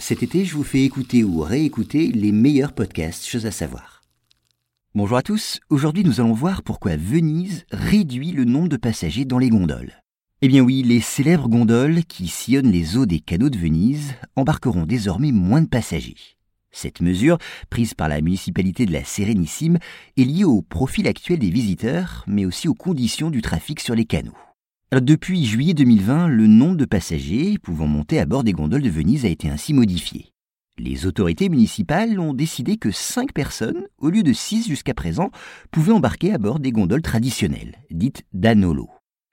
Cet été, je vous fais écouter ou réécouter les meilleurs podcasts, choses à savoir. Bonjour à tous, aujourd'hui nous allons voir pourquoi Venise réduit le nombre de passagers dans les gondoles. Eh bien oui, les célèbres gondoles qui sillonnent les eaux des canaux de Venise embarqueront désormais moins de passagers. Cette mesure, prise par la municipalité de la Sérénissime, est liée au profil actuel des visiteurs, mais aussi aux conditions du trafic sur les canaux. Depuis juillet 2020, le nombre de passagers pouvant monter à bord des gondoles de Venise a été ainsi modifié. Les autorités municipales ont décidé que 5 personnes, au lieu de 6 jusqu'à présent, pouvaient embarquer à bord des gondoles traditionnelles, dites danolo.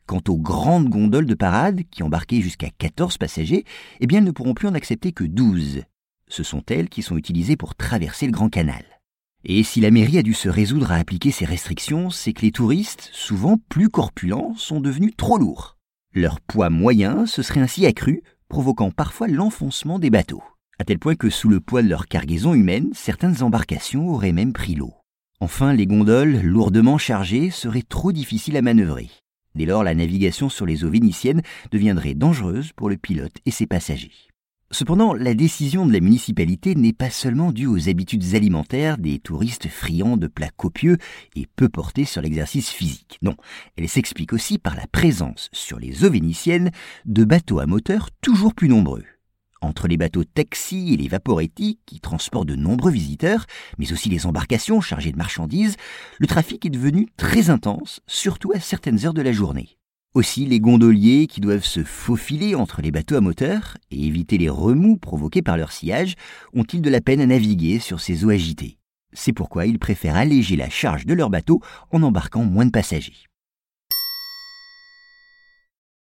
Quant aux grandes gondoles de parade, qui embarquaient jusqu'à 14 passagers, eh bien elles ne pourront plus en accepter que 12. Ce sont elles qui sont utilisées pour traverser le Grand Canal. Et si la mairie a dû se résoudre à appliquer ces restrictions, c'est que les touristes, souvent plus corpulents, sont devenus trop lourds. Leur poids moyen se serait ainsi accru, provoquant parfois l'enfoncement des bateaux, à tel point que sous le poids de leur cargaison humaine, certaines embarcations auraient même pris l'eau. Enfin, les gondoles, lourdement chargées, seraient trop difficiles à manœuvrer. Dès lors, la navigation sur les eaux vénitiennes deviendrait dangereuse pour le pilote et ses passagers. Cependant, la décision de la municipalité n'est pas seulement due aux habitudes alimentaires des touristes friands de plats copieux et peu portés sur l'exercice physique. Non, elle s'explique aussi par la présence sur les eaux vénitiennes de bateaux à moteur toujours plus nombreux. Entre les bateaux taxis et les vaporetti qui transportent de nombreux visiteurs, mais aussi les embarcations chargées de marchandises, le trafic est devenu très intense, surtout à certaines heures de la journée. Aussi, les gondoliers qui doivent se faufiler entre les bateaux à moteur et éviter les remous provoqués par leur sillage ont-ils de la peine à naviguer sur ces eaux agitées? C'est pourquoi ils préfèrent alléger la charge de leur bateau en embarquant moins de passagers.